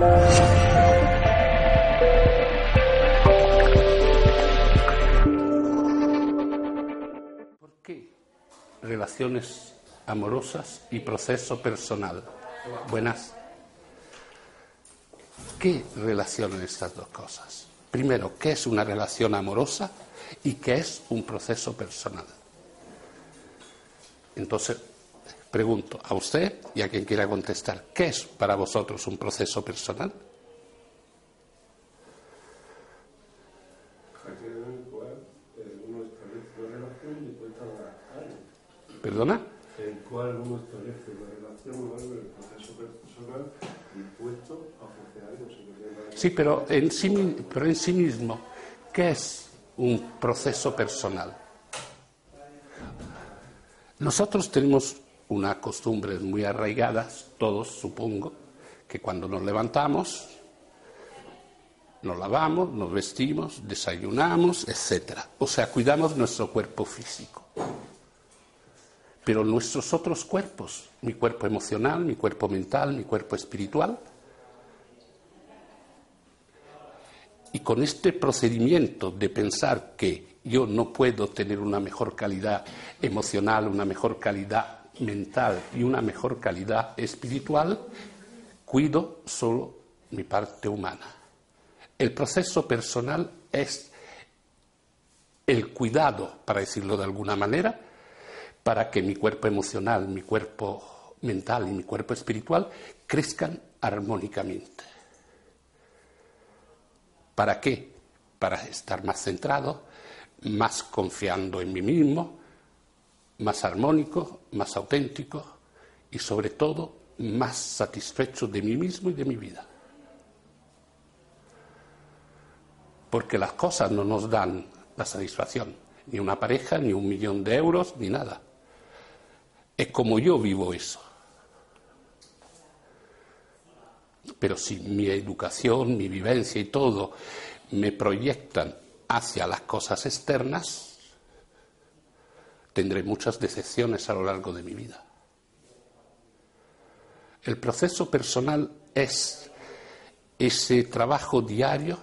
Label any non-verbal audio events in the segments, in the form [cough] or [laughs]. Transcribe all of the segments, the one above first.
¿Por qué relaciones amorosas y proceso personal? Buenas. ¿Qué relacionan estas dos cosas? Primero, ¿qué es una relación amorosa y qué es un proceso personal? Entonces, pregunto a usted y a quien quiera contestar, ¿qué es para vosotros un proceso personal? ¿Perdona? Cual uno establece una relación el proceso personal a Sí, pero en sí, pero en sí mismo, ¿qué es un proceso personal? Nosotros tenemos unas costumbres muy arraigadas, todos supongo, que cuando nos levantamos, nos lavamos, nos vestimos, desayunamos, etc. O sea, cuidamos nuestro cuerpo físico. Pero nuestros otros cuerpos, mi cuerpo emocional, mi cuerpo mental, mi cuerpo espiritual, Y con este procedimiento de pensar que yo no puedo tener una mejor calidad emocional, una mejor calidad mental y una mejor calidad espiritual, cuido solo mi parte humana. El proceso personal es el cuidado, para decirlo de alguna manera, para que mi cuerpo emocional, mi cuerpo mental y mi cuerpo espiritual crezcan armónicamente. ¿Para qué? Para estar más centrado, más confiando en mí mismo, más armónico, más auténtico y sobre todo más satisfecho de mí mismo y de mi vida. Porque las cosas no nos dan la satisfacción, ni una pareja, ni un millón de euros, ni nada. Es como yo vivo eso. Pero si mi educación, mi vivencia y todo me proyectan hacia las cosas externas, tendré muchas decepciones a lo largo de mi vida. El proceso personal es ese trabajo diario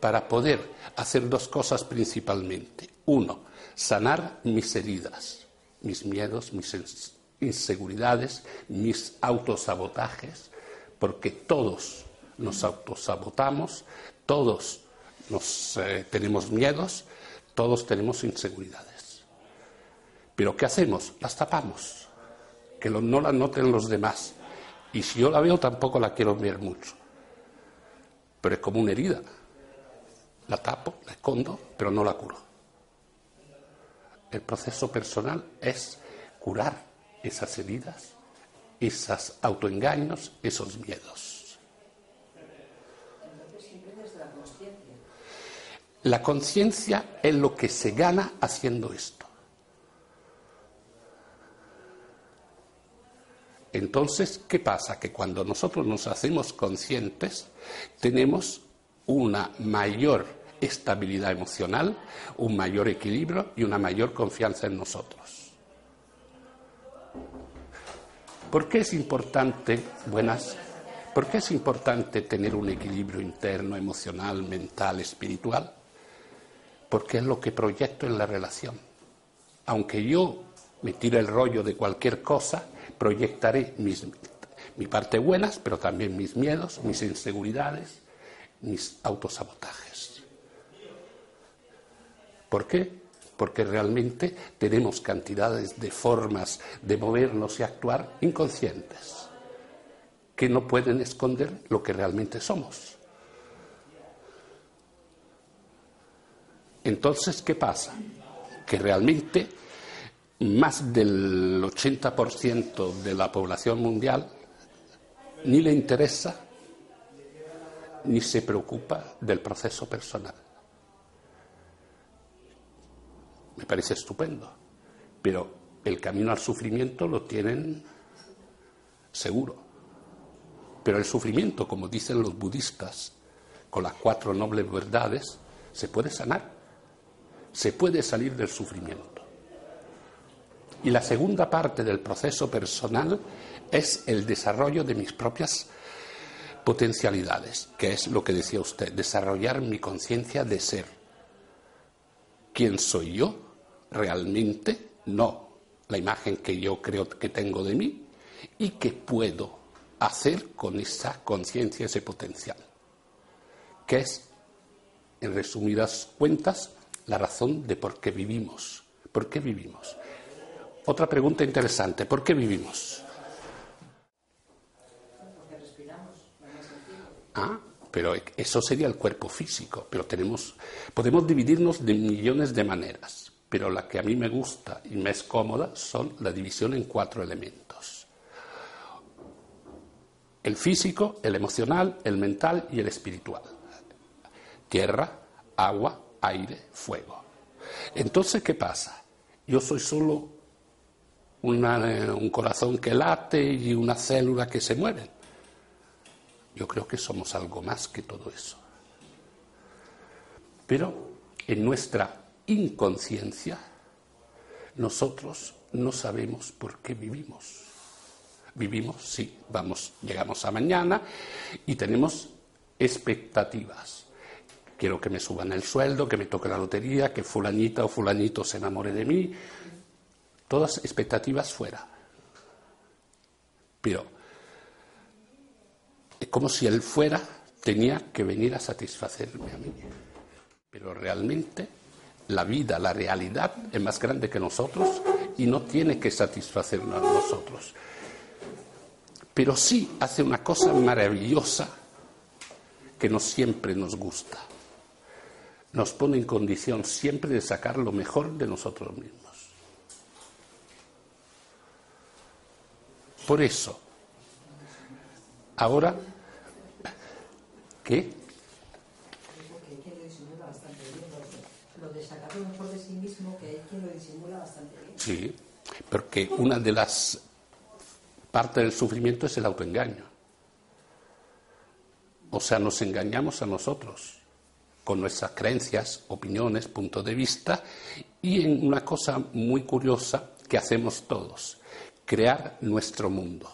para poder hacer dos cosas principalmente. Uno, sanar mis heridas, mis miedos, mis ins- inseguridades, mis autosabotajes, porque todos nos autosabotamos, todos nos, eh, tenemos miedos, todos tenemos inseguridades. Pero ¿qué hacemos? Las tapamos, que no las noten los demás. Y si yo la veo tampoco la quiero ver mucho. Pero es como una herida. La tapo, la escondo, pero no la curo. El proceso personal es curar esas heridas, esos autoengaños, esos miedos. La conciencia es lo que se gana haciendo esto. Entonces, ¿qué pasa? Que cuando nosotros nos hacemos conscientes, tenemos una mayor estabilidad emocional, un mayor equilibrio y una mayor confianza en nosotros. ¿Por qué es importante, buenas, por qué es importante tener un equilibrio interno, emocional, mental, espiritual? Porque es lo que proyecto en la relación. Aunque yo me tire el rollo de cualquier cosa, proyectaré mis, mi parte buenas, pero también mis miedos, mis inseguridades, mis autosabotajes. ¿Por qué? Porque realmente tenemos cantidades de formas de movernos y actuar inconscientes que no pueden esconder lo que realmente somos. Entonces, ¿qué pasa? Que realmente más del 80% de la población mundial ni le interesa ni se preocupa del proceso personal. Me parece estupendo, pero el camino al sufrimiento lo tienen seguro. Pero el sufrimiento, como dicen los budistas, con las cuatro nobles verdades, se puede sanar, se puede salir del sufrimiento. Y la segunda parte del proceso personal es el desarrollo de mis propias potencialidades, que es lo que decía usted, desarrollar mi conciencia de ser. ¿Quién soy yo realmente? No la imagen que yo creo que tengo de mí y qué puedo hacer con esa conciencia, ese potencial, que es, en resumidas cuentas, la razón de por qué vivimos. ¿Por qué vivimos? Otra pregunta interesante, ¿por qué vivimos? Ah, pero eso sería el cuerpo físico, pero tenemos, podemos dividirnos de millones de maneras, pero la que a mí me gusta y me es cómoda son la división en cuatro elementos. El físico, el emocional, el mental y el espiritual. Tierra, agua, aire, fuego. Entonces, ¿qué pasa? Yo soy solo un corazón que late y una célula que se mueve. Yo creo que somos algo más que todo eso. Pero en nuestra inconsciencia nosotros no sabemos por qué vivimos. Vivimos, sí, vamos, llegamos a mañana y tenemos expectativas. Quiero que me suban el sueldo, que me toque la lotería, que fulanita o fulanito se enamore de mí. Todas expectativas fuera. Pero es como si él fuera tenía que venir a satisfacerme a mí. Pero realmente la vida, la realidad es más grande que nosotros y no tiene que satisfacernos a nosotros. Pero sí hace una cosa maravillosa que no siempre nos gusta. Nos pone en condición siempre de sacar lo mejor de nosotros mismos. Por eso, ahora ¿Qué? Lo de sacar lo mejor de sí mismo, que hay quien lo disimula bastante bien. Sí, porque una de las partes del sufrimiento es el autoengaño. O sea, nos engañamos a nosotros con nuestras creencias, opiniones, puntos de vista y en una cosa muy curiosa que hacemos todos, crear nuestro mundo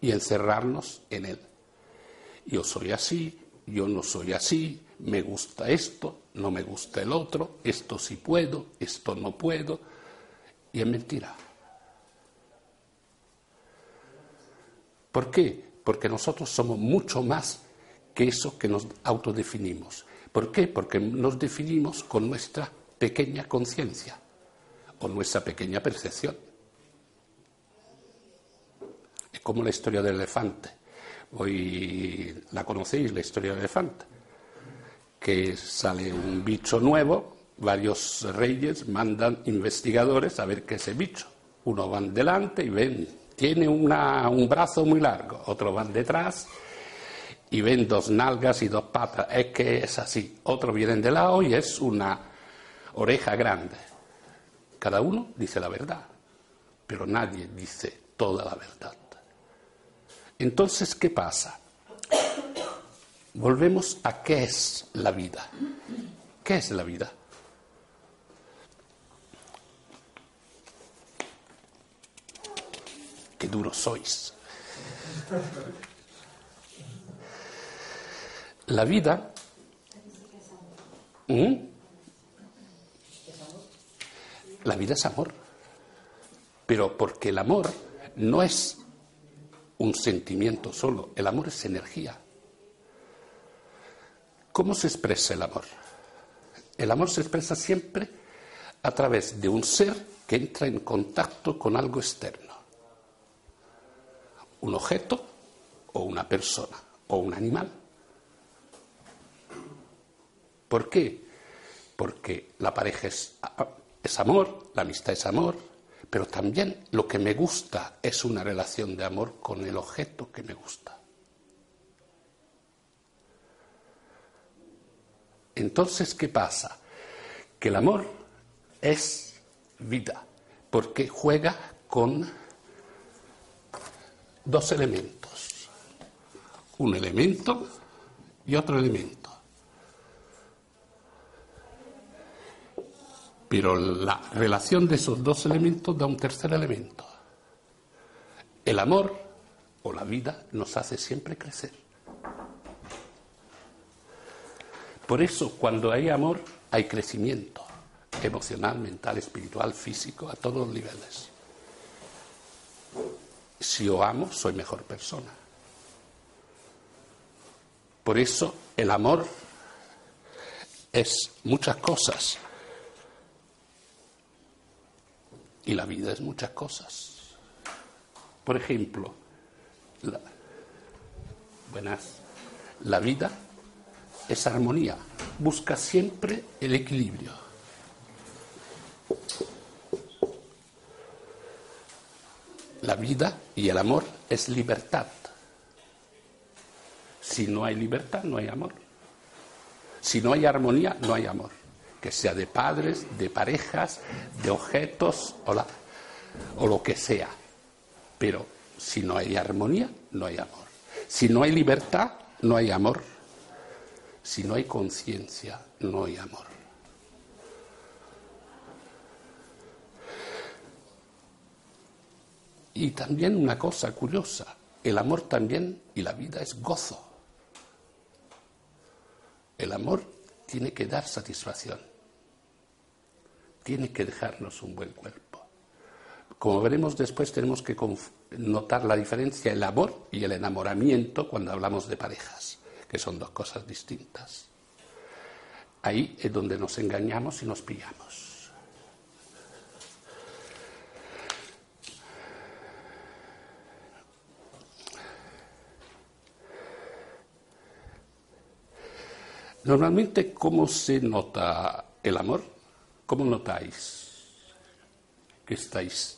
y encerrarnos en él. Yo soy así, yo no soy así, me gusta esto, no me gusta el otro, esto sí puedo, esto no puedo, y es mentira. ¿Por qué? Porque nosotros somos mucho más que eso que nos autodefinimos. ¿Por qué? Porque nos definimos con nuestra pequeña conciencia, con nuestra pequeña percepción. Es como la historia del elefante. Hoy la conocéis, la historia del elefante, que sale un bicho nuevo, varios reyes mandan investigadores a ver qué es ese bicho. Uno van delante y ven, tiene un brazo muy largo, otro van detrás y ven dos nalgas y dos patas, es que es así. Otro vienen de lado y es una oreja grande. Cada uno dice la verdad, pero nadie dice toda la verdad. Entonces, ¿qué pasa? Volvemos a qué es la vida. ¿Qué es la vida? Qué duros sois. La vida... ¿Mm? La vida es amor. Pero porque el amor no es un sentimiento solo. El amor es energía. ¿Cómo se expresa el amor? El amor se expresa siempre a través de un ser que entra en contacto con algo externo. Un objeto o una persona o un animal. ¿Por qué? Porque la pareja es, es amor, la amistad es amor, pero también lo que me gusta es una relación de amor con el objeto que me gusta. Entonces, ¿qué pasa? Que el amor es vida, porque juega con dos elementos, un elemento y otro elemento. Pero la relación de esos dos elementos da un tercer elemento. El amor o la vida nos hace siempre crecer. Por eso, cuando hay amor, hay crecimiento emocional, mental, espiritual, físico, a todos los niveles. Si yo amo, soy mejor persona. Por eso el amor es muchas cosas. Y la vida es muchas cosas. Por ejemplo, la, buenas, la vida es armonía, busca siempre el equilibrio. La vida y el amor es libertad. Si no hay libertad, no hay amor. Si no hay armonía, no hay amor. Que sea de padres, de parejas, de objetos o, o lo que sea. Pero si no hay armonía, no hay amor. Si no hay libertad, no hay amor. Si no hay conciencia, no hay amor. Y también una cosa curiosa, el amor también y la vida es gozo. El amor tiene que dar satisfacción, tiene que dejarnos un buen cuerpo. Como veremos después, tenemos que notar la diferencia el amor y el enamoramiento cuando hablamos de parejas, que son dos cosas distintas. Ahí es donde nos engañamos y nos pillamos. Normalmente, ¿cómo se nota el amor? ¿Cómo notáis que estáis,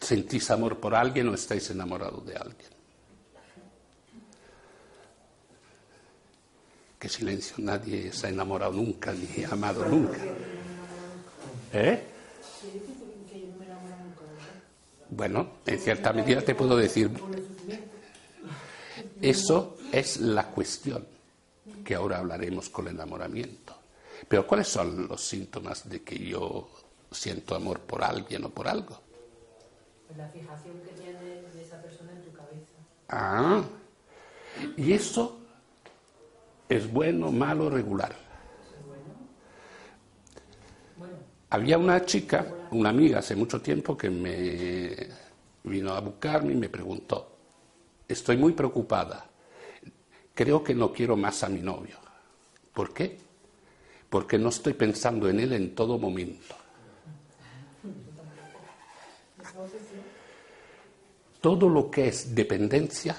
sentís amor por alguien o estáis enamorados de alguien? Qué silencio, nadie se ha enamorado nunca ni amado nunca. ¿Eh? Bueno, en cierta medida te puedo decir, eso es la cuestión que ahora hablaremos con el enamoramiento. Pero ¿cuáles son los síntomas de que yo siento amor por alguien o por algo? La fijación que tiene de esa persona en tu cabeza. Ah, y eso es bueno, malo, regular. Bueno. Había una chica, una amiga hace mucho tiempo que me vino a buscarme y me preguntó, estoy muy preocupada creo que no quiero más a mi novio. ¿Por qué? Porque no estoy pensando en él en todo momento. Todo lo que es dependencia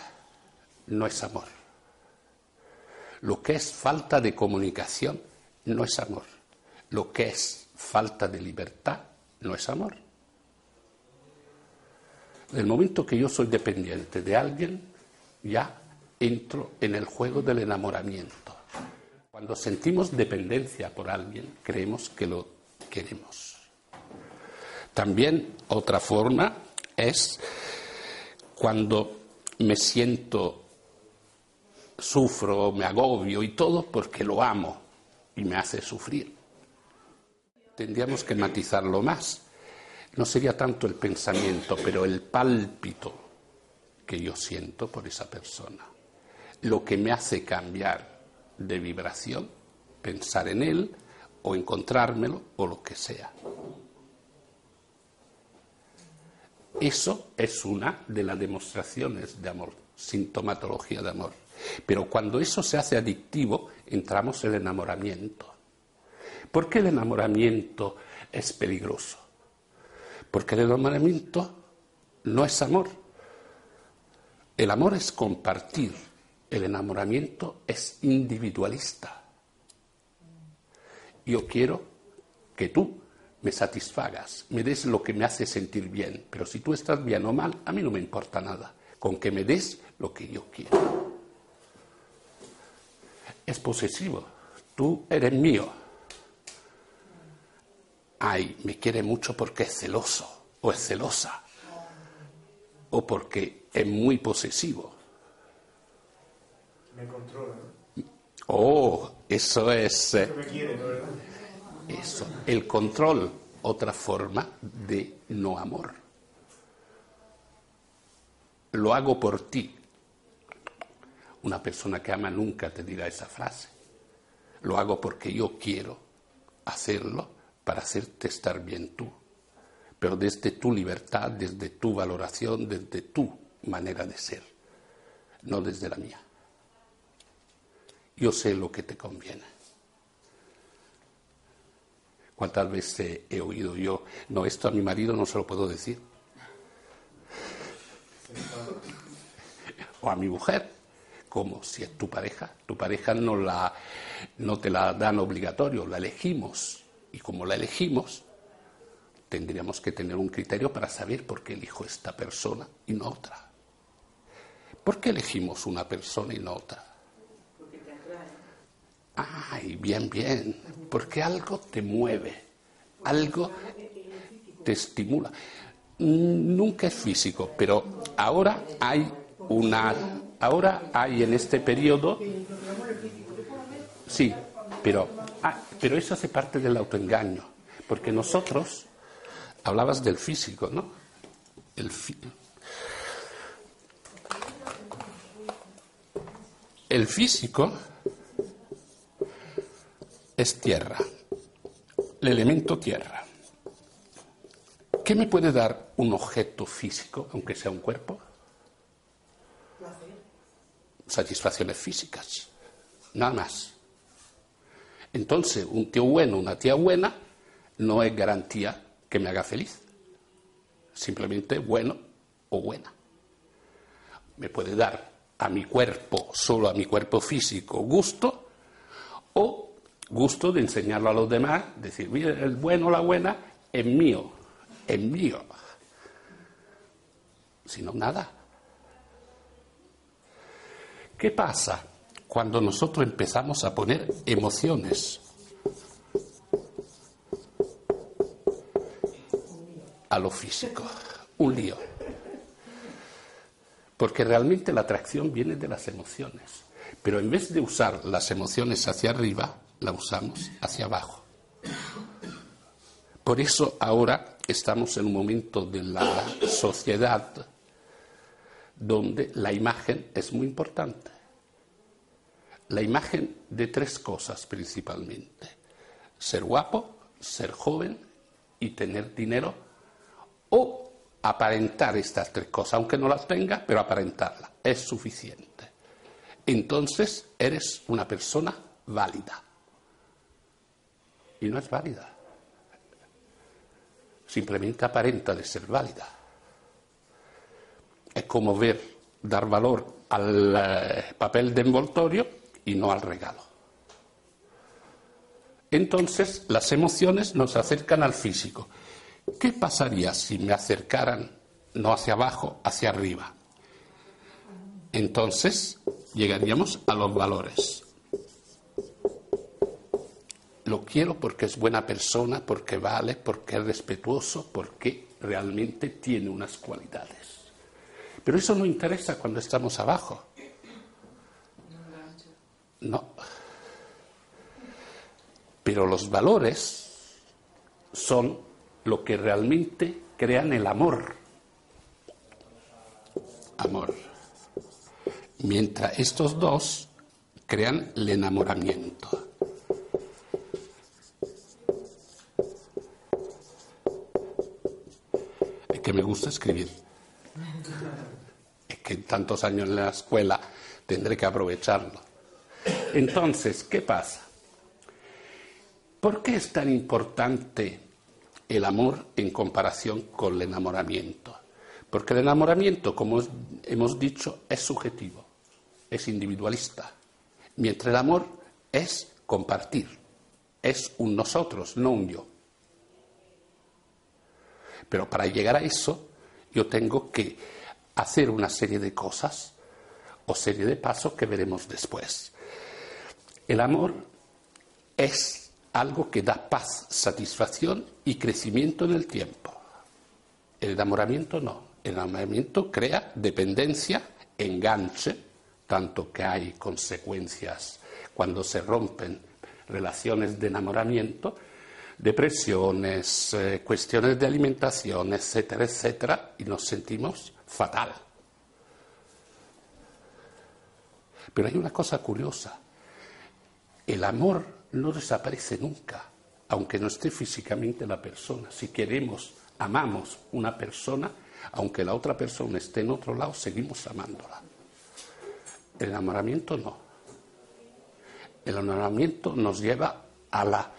no es amor. Lo que es falta de comunicación no es amor. Lo que es falta de libertad no es amor. El momento que yo soy dependiente de alguien, ya entro en el juego del enamoramiento. Cuando sentimos dependencia por alguien, creemos que lo queremos. También otra forma es cuando me siento, sufro, me agobio y todo porque lo amo y me hace sufrir. Tendríamos que matizarlo más. No sería tanto el pensamiento, pero el pálpito que yo siento por esa persona lo que me hace cambiar de vibración, pensar en él o encontrármelo o lo que sea. Eso es una de las demostraciones de amor, sintomatología de amor. Pero cuando eso se hace adictivo, entramos en el enamoramiento. ¿Por qué el enamoramiento es peligroso? Porque el enamoramiento no es amor. El amor es compartir, el enamoramiento es individualista. Yo quiero que tú me satisfagas, me des lo que me hace sentir bien, pero si tú estás bien o mal, a mí no me importa nada, con que me des lo que yo quiero. Es posesivo, tú eres mío. Ay, me quiere mucho porque es celoso o es celosa, o porque es muy posesivo me controla. Oh, eso es. Eso me quiere, ¿verdad? Eso, el control, otra forma de no amor. Lo hago por ti. Una persona que ama nunca te dirá esa frase. Lo hago porque yo quiero hacerlo para hacerte estar bien tú, pero desde tu libertad, desde tu valoración, desde tu manera de ser, no desde la mía. Yo sé lo que te conviene. ¿Cuántas veces he oído yo, no, esto a mi marido no se lo puedo decir? O a mi mujer, como si es tu pareja. Tu pareja no, la, no te la dan obligatorio, la elegimos. Y como la elegimos, tendríamos que tener un criterio para saber por qué elijo esta persona y no otra. ¿Por qué elegimos una persona y no otra? Ay, bien, bien. Porque algo te mueve, algo te estimula. Mm, Nunca es físico, pero ahora hay una. Ahora hay en este periodo. Sí, pero, ah, pero eso hace parte del autoengaño. Porque nosotros. Hablabas del físico, ¿no? El El físico es tierra, el elemento tierra. ¿Qué me puede dar un objeto físico, aunque sea un cuerpo? Satisfacciones físicas, nada más. Entonces, un tío bueno, una tía buena, no es garantía que me haga feliz. Simplemente bueno o buena. Me puede dar a mi cuerpo, solo a mi cuerpo físico, gusto, o gusto de enseñarlo a los demás, decir, mira, el bueno la buena es mío, es mío. Si no, nada. ¿Qué pasa cuando nosotros empezamos a poner emociones a lo físico? Un lío. Porque realmente la atracción viene de las emociones. Pero en vez de usar las emociones hacia arriba, la usamos hacia abajo. Por eso ahora estamos en un momento de la sociedad donde la imagen es muy importante. La imagen de tres cosas principalmente. Ser guapo, ser joven y tener dinero o aparentar estas tres cosas, aunque no las tenga, pero aparentarla. Es suficiente. Entonces eres una persona válida. Y no es válida. Simplemente aparenta de ser válida. Es como ver, dar valor al eh, papel de envoltorio y no al regalo. Entonces las emociones nos acercan al físico. ¿Qué pasaría si me acercaran no hacia abajo, hacia arriba? Entonces llegaríamos a los valores. Lo quiero porque es buena persona, porque vale, porque es respetuoso, porque realmente tiene unas cualidades. Pero eso no interesa cuando estamos abajo. No. Pero los valores son lo que realmente crean el amor. Amor. Mientras estos dos crean el enamoramiento. Que me gusta escribir. Es que tantos años en la escuela tendré que aprovecharlo. Entonces, ¿qué pasa? ¿Por qué es tan importante el amor en comparación con el enamoramiento? Porque el enamoramiento, como hemos dicho, es subjetivo, es individualista, mientras el amor es compartir, es un nosotros, no un yo. Pero para llegar a eso, yo tengo que hacer una serie de cosas o serie de pasos que veremos después. El amor es algo que da paz, satisfacción y crecimiento en el tiempo. El enamoramiento no. El enamoramiento crea dependencia, enganche, tanto que hay consecuencias cuando se rompen relaciones de enamoramiento, depresiones, eh, cuestiones de alimentación, etcétera, etcétera, y nos sentimos fatal. Pero hay una cosa curiosa. el amor no desaparece nunca, aunque no esté físicamente la persona. Si queremos, amamos una persona, aunque la otra persona esté en otro lado, seguimos amándola. El enamoramiento no. El enamoramiento nos lleva a la,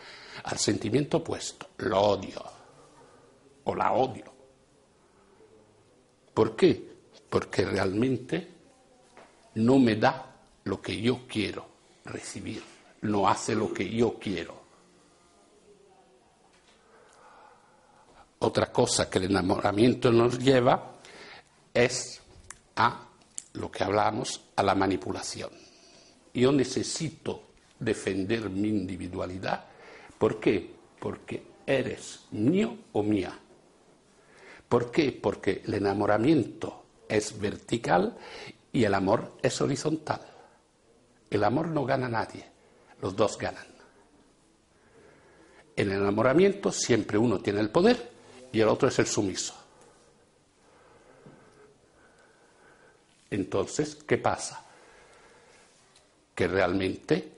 al sentimiento opuesto, lo odio o la odio. ¿Por qué? Porque realmente no me da lo que yo quiero recibir, no hace lo que yo quiero. Otra cosa que el enamoramiento nos lleva es a lo que hablamos, a la manipulación. Yo necesito defender mi individualidad. ¿Por qué? Porque eres mío o mía. ¿Por qué? Porque el enamoramiento es vertical y el amor es horizontal. El amor no gana nadie, los dos ganan. En el enamoramiento siempre uno tiene el poder y el otro es el sumiso. Entonces, ¿qué pasa? Que realmente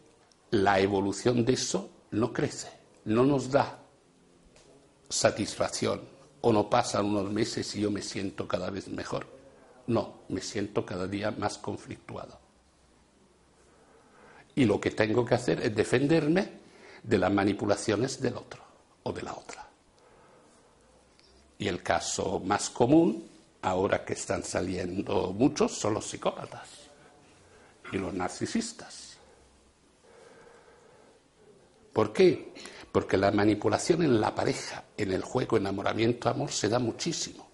la evolución de eso no crece, no nos da satisfacción o no pasan unos meses y yo me siento cada vez mejor. No, me siento cada día más conflictuado. Y lo que tengo que hacer es defenderme de las manipulaciones del otro o de la otra. Y el caso más común, ahora que están saliendo muchos, son los psicópatas y los narcisistas. ¿Por qué? Porque la manipulación en la pareja, en el juego enamoramiento, amor, se da muchísimo.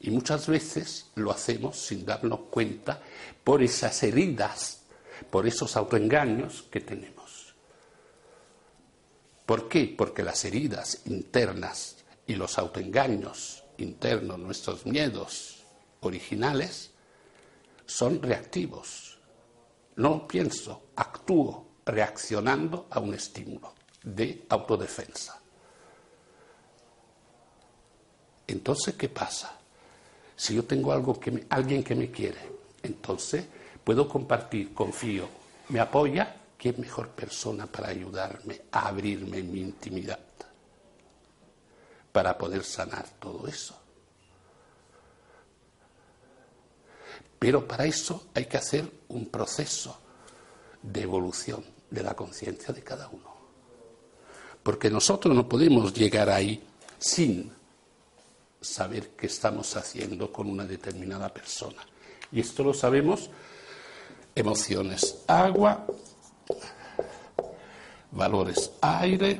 Y muchas veces lo hacemos sin darnos cuenta por esas heridas, por esos autoengaños que tenemos. ¿Por qué? Porque las heridas internas y los autoengaños internos, nuestros miedos originales, son reactivos. No pienso, actúo reaccionando a un estímulo de autodefensa. Entonces, ¿qué pasa? Si yo tengo algo que alguien que me quiere, entonces puedo compartir, confío, me apoya, ¿qué mejor persona para ayudarme a abrirme mi intimidad? Para poder sanar todo eso. Pero para eso hay que hacer un proceso de evolución de la conciencia de cada uno. Porque nosotros no podemos llegar ahí sin saber qué estamos haciendo con una determinada persona. Y esto lo sabemos, emociones, agua, valores, aire,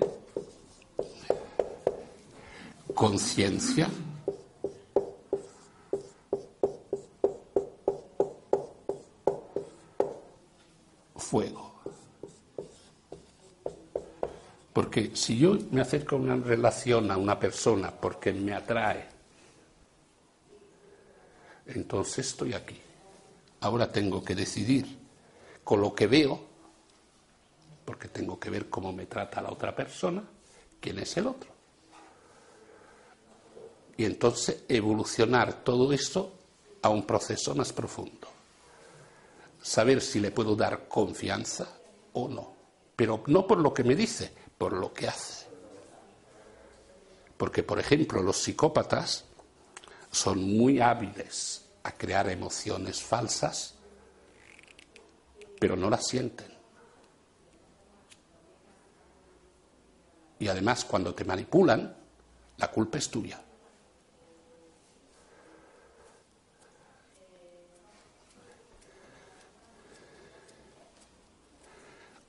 conciencia, fuego. Porque si yo me acerco a una relación a una persona porque me atrae, entonces estoy aquí. Ahora tengo que decidir con lo que veo, porque tengo que ver cómo me trata la otra persona, quién es el otro. Y entonces evolucionar todo esto a un proceso más profundo. Saber si le puedo dar confianza o no. Pero no por lo que me dice, por lo que hace. Porque, por ejemplo, los psicópatas son muy hábiles a crear emociones falsas, pero no las sienten. Y además, cuando te manipulan, la culpa es tuya.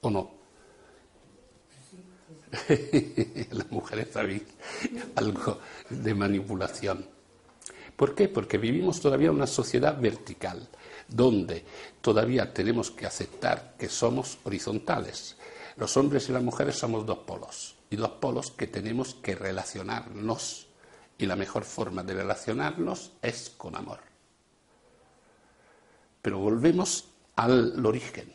¿O no? [laughs] Las mujeres saben algo de manipulación. ¿Por qué? Porque vivimos todavía una sociedad vertical, donde todavía tenemos que aceptar que somos horizontales. Los hombres y las mujeres somos dos polos, y dos polos que tenemos que relacionarnos. Y la mejor forma de relacionarnos es con amor. Pero volvemos al origen.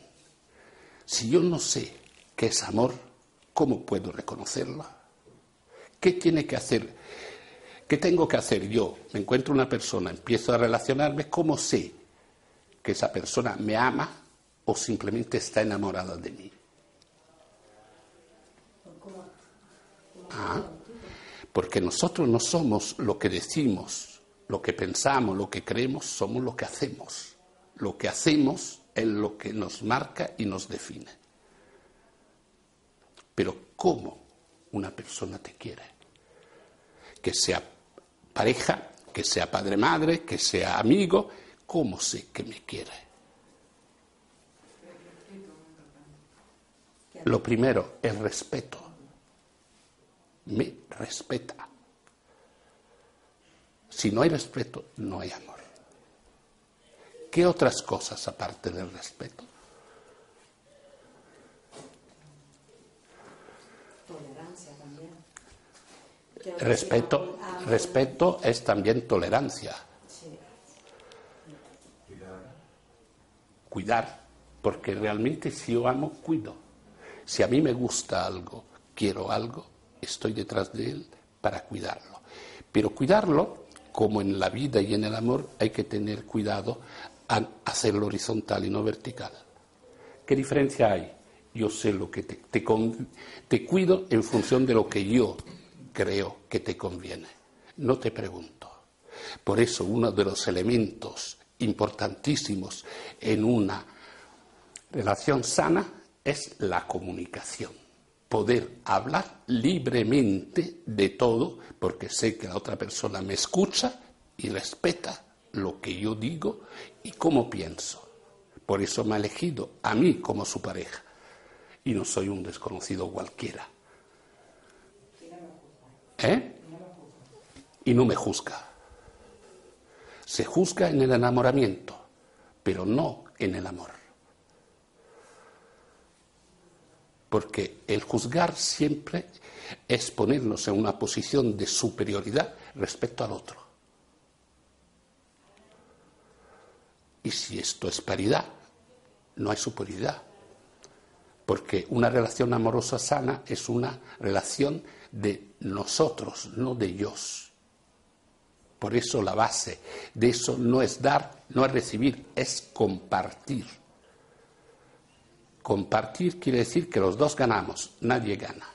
Si yo no sé qué es amor, ¿Cómo puedo reconocerla? ¿Qué tiene que hacer? ¿Qué tengo que hacer yo? Me encuentro una persona, empiezo a relacionarme, ¿cómo sé que esa persona me ama o simplemente está enamorada de mí? Ah, porque nosotros no somos lo que decimos, lo que pensamos, lo que creemos, somos lo que hacemos. Lo que hacemos es lo que nos marca y nos define. Pero ¿cómo una persona te quiere? Que sea pareja, que sea padre-madre, que sea amigo, ¿cómo sé que me quiere? Lo primero, el respeto. Me respeta. Si no hay respeto, no hay amor. ¿Qué otras cosas aparte del respeto? Respeto, respeto es también tolerancia. Cuidar, porque realmente si yo amo, cuido. Si a mí me gusta algo, quiero algo, estoy detrás de él para cuidarlo. Pero cuidarlo, como en la vida y en el amor, hay que tener cuidado a hacerlo horizontal y no vertical. ¿Qué diferencia hay? Yo sé lo que te, te cuido en función de lo que yo creo que te conviene. No te pregunto. Por eso uno de los elementos importantísimos en una relación sana es la comunicación. Poder hablar libremente de todo porque sé que la otra persona me escucha y respeta lo que yo digo y cómo pienso. Por eso me ha elegido a mí como su pareja y no soy un desconocido cualquiera. ¿Eh? Y no me juzga. Se juzga en el enamoramiento, pero no en el amor. Porque el juzgar siempre es ponernos en una posición de superioridad respecto al otro. Y si esto es paridad, no hay superioridad. Porque una relación amorosa sana es una relación de nosotros, no de ellos. Por eso la base de eso no es dar, no es recibir, es compartir. Compartir quiere decir que los dos ganamos, nadie gana.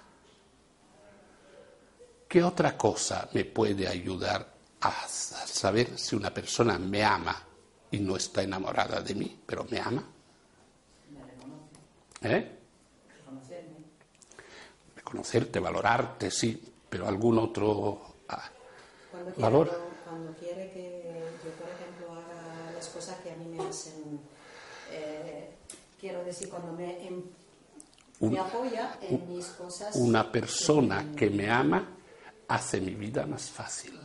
¿Qué otra cosa me puede ayudar a saber si una persona me ama y no está enamorada de mí, pero me ama? ¿Eh? Reconocerte, valorarte, sí, pero algún otro ah, Cuando quiere, valor. yo- cuando quiere que yo, por ejemplo, haga las cosas que a mí me hacen, eh, quiero decir, cuando me, em- Un- me apoya en mis cosas. Una persona que me ama hace mi vida más fácil.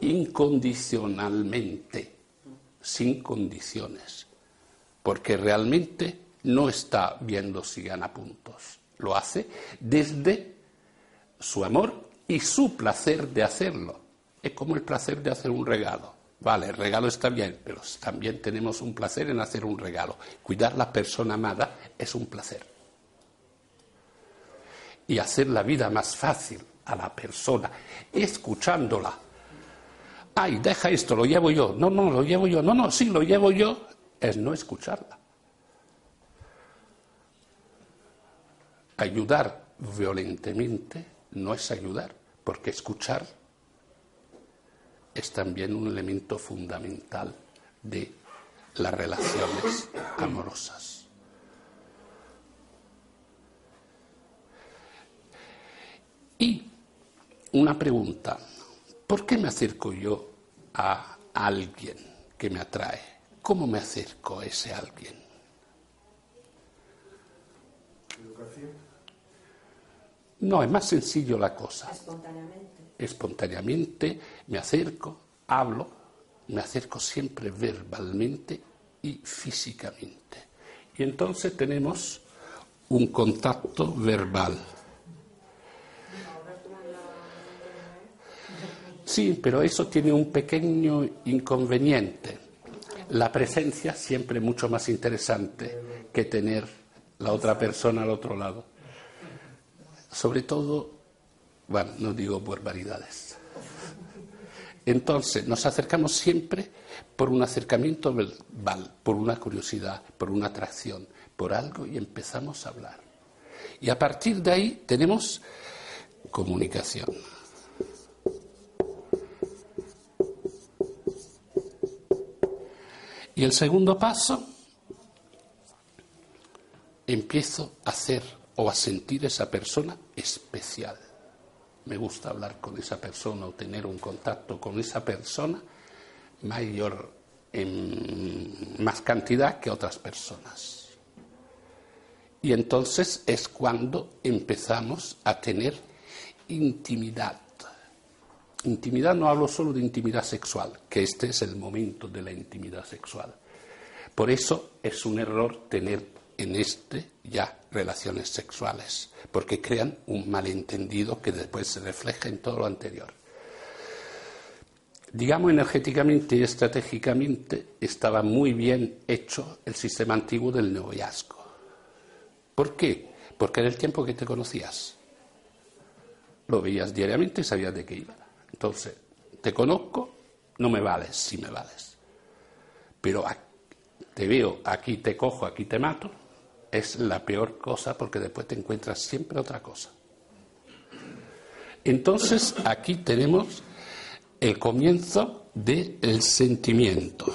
Incondicionalmente, sin condiciones. Porque realmente no está viendo si gana puntos. Lo hace desde su amor y su placer de hacerlo. Es como el placer de hacer un regalo. Vale, el regalo está bien, pero también tenemos un placer en hacer un regalo. Cuidar la persona amada es un placer y hacer la vida más fácil a la persona, escuchándola. Ay, deja esto, lo llevo yo. No, no, lo llevo yo. No, no, sí, lo llevo yo. Es no escucharla. Ayudar violentemente no es ayudar, porque escuchar es también un elemento fundamental de las relaciones amorosas. Y una pregunta, ¿por qué me acerco yo a alguien que me atrae? ¿Cómo me acerco a ese alguien? No, es más sencillo la cosa. Espontáneamente. Espontáneamente me acerco, hablo, me acerco siempre verbalmente y físicamente. Y entonces tenemos un contacto verbal. Sí, pero eso tiene un pequeño inconveniente. La presencia siempre es mucho más interesante que tener la otra persona al otro lado. Sobre todo, bueno, no digo barbaridades. Entonces, nos acercamos siempre por un acercamiento verbal, por una curiosidad, por una atracción, por algo y empezamos a hablar. Y a partir de ahí tenemos comunicación. Y el segundo paso, empiezo a hacer o a sentir esa persona especial. Me gusta hablar con esa persona o tener un contacto con esa persona mayor en más cantidad que otras personas. Y entonces es cuando empezamos a tener intimidad. Intimidad no hablo solo de intimidad sexual, que este es el momento de la intimidad sexual. Por eso es un error tener en este ya relaciones sexuales, porque crean un malentendido que después se refleja en todo lo anterior. Digamos, energéticamente y estratégicamente estaba muy bien hecho el sistema antiguo del noviazgo. ¿Por qué? Porque era el tiempo que te conocías. Lo veías diariamente y sabías de qué iba. Entonces, te conozco, no me vales si me vales. Pero te veo, aquí te cojo, aquí te mato, es la peor cosa porque después te encuentras siempre otra cosa. Entonces, aquí tenemos el comienzo del sentimiento.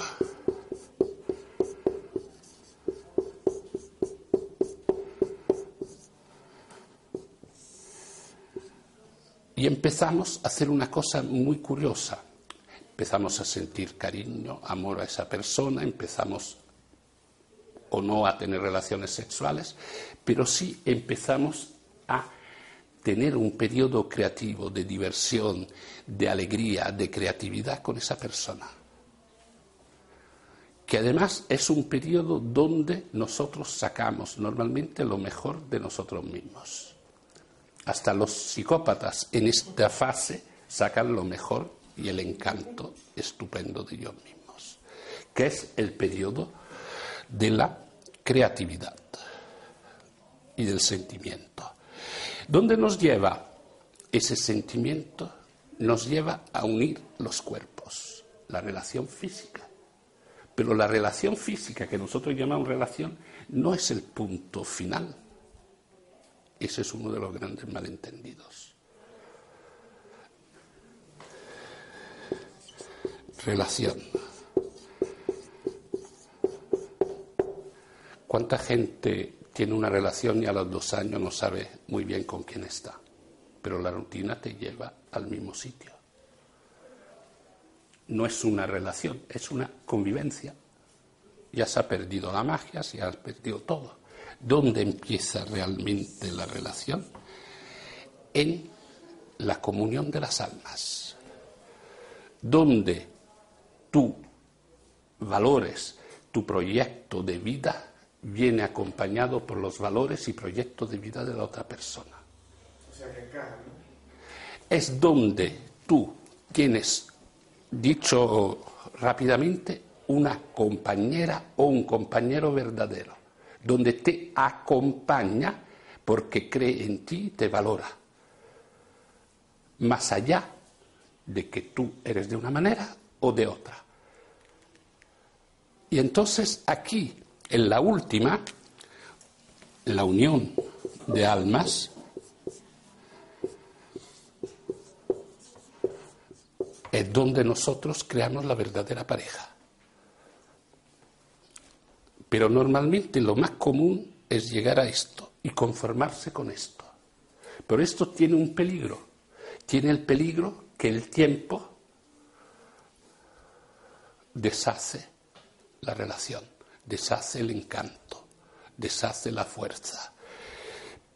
Y empezamos a hacer una cosa muy curiosa. Empezamos a sentir cariño, amor a esa persona, empezamos o no a tener relaciones sexuales, pero sí empezamos a tener un periodo creativo de diversión, de alegría, de creatividad con esa persona. Que además es un periodo donde nosotros sacamos normalmente lo mejor de nosotros mismos. Hasta los psicópatas en esta fase sacan lo mejor y el encanto estupendo de ellos mismos, que es el periodo de la creatividad y del sentimiento. ¿Dónde nos lleva ese sentimiento? Nos lleva a unir los cuerpos, la relación física. Pero la relación física que nosotros llamamos relación no es el punto final. Ese es uno de los grandes malentendidos. Relación. ¿Cuánta gente tiene una relación y a los dos años no sabe muy bien con quién está. Pero la rutina te lleva al mismo sitio. No es una relación, es una convivencia. Ya se ha perdido la magia, se ha perdido todo. ¿Dónde empieza realmente la relación? En la comunión de las almas. Donde tú valores tu proyecto de vida viene acompañado por los valores y proyectos de vida de la otra persona. O sea que encaja, Es donde tú tienes, dicho rápidamente, una compañera o un compañero verdadero, donde te acompaña porque cree en ti y te valora. Más allá de que tú eres de una manera o de otra. Y entonces aquí en la última, la unión de almas, es donde nosotros creamos la verdadera pareja. Pero normalmente lo más común es llegar a esto y conformarse con esto. Pero esto tiene un peligro. Tiene el peligro que el tiempo deshace la relación deshace el encanto, deshace la fuerza.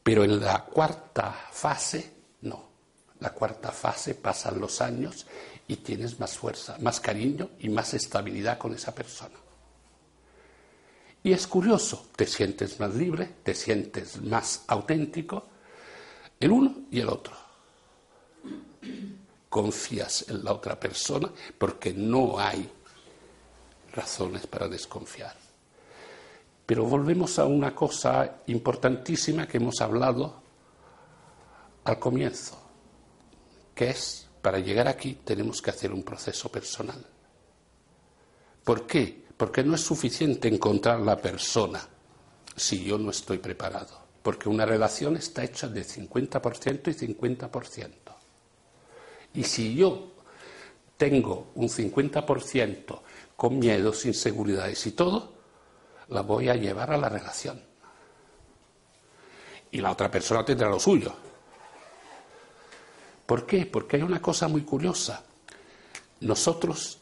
Pero en la cuarta fase, no. La cuarta fase pasan los años y tienes más fuerza, más cariño y más estabilidad con esa persona. Y es curioso, te sientes más libre, te sientes más auténtico, el uno y el otro. Confías en la otra persona porque no hay razones para desconfiar. Pero volvemos a una cosa importantísima que hemos hablado al comienzo, que es, para llegar aquí tenemos que hacer un proceso personal. ¿Por qué? Porque no es suficiente encontrar la persona si yo no estoy preparado. porque una relación está hecha de 50% y 50%. Y si yo tengo un 50% con miedos, inseguridades y todo, la voy a llevar a la relación. Y la otra persona tendrá lo suyo. ¿Por qué? Porque hay una cosa muy curiosa. Nosotros,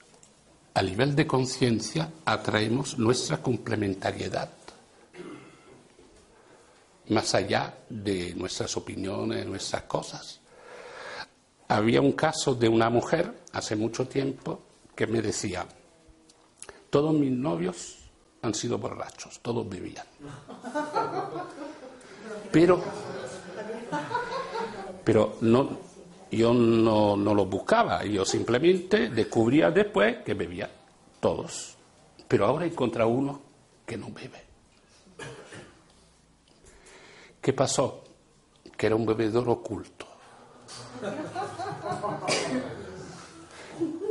a nivel de conciencia, atraemos nuestra complementariedad más allá de nuestras opiniones, nuestras cosas. Había un caso de una mujer hace mucho tiempo que me decía, todos mis novios han sido borrachos, todos bebían. Pero, pero no, yo no, no los buscaba, yo simplemente descubría después que bebían todos. Pero ahora he encontrado uno que no bebe. ¿Qué pasó? Que era un bebedor oculto.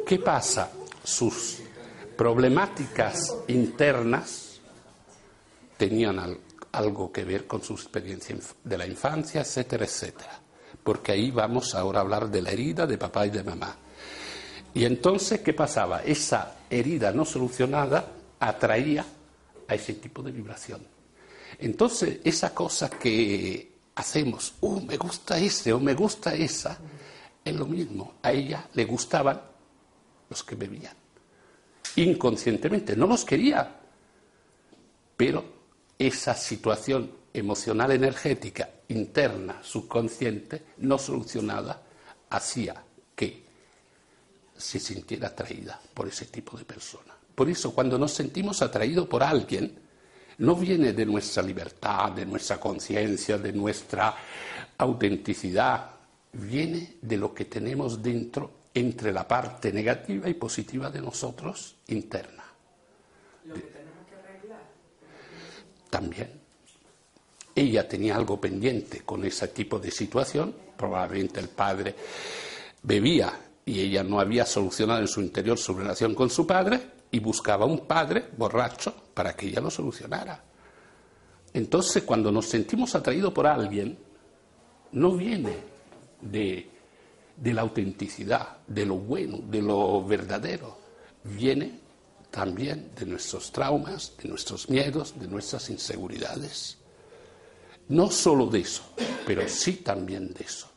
¿Qué pasa? Sus problemáticas internas tenían algo que ver con su experiencia de la infancia, etcétera, etcétera. Porque ahí vamos ahora a hablar de la herida de papá y de mamá. Y entonces, ¿qué pasaba? Esa herida no solucionada atraía a ese tipo de vibración. Entonces, esa cosa que hacemos, oh, me gusta ese o me gusta esa, es lo mismo. A ella le gustaban los que bebían. Inconscientemente, no los quería. Pero esa situación emocional energética interna, subconsciente, no solucionada, hacía que se sintiera atraída por ese tipo de persona. Por eso, cuando nos sentimos atraídos por alguien, no viene de nuestra libertad, de nuestra conciencia, de nuestra autenticidad, viene de lo que tenemos dentro entre la parte negativa y positiva de nosotros interna. Lo que tenemos que arreglar. También. Ella tenía algo pendiente con ese tipo de situación, probablemente el padre bebía y ella no había solucionado en su interior su relación con su padre y buscaba un padre borracho para que ella lo solucionara. Entonces, cuando nos sentimos atraídos por alguien, no viene de, de la autenticidad, de lo bueno, de lo verdadero, viene también de nuestros traumas, de nuestros miedos, de nuestras inseguridades. No solo de eso, pero sí también de eso.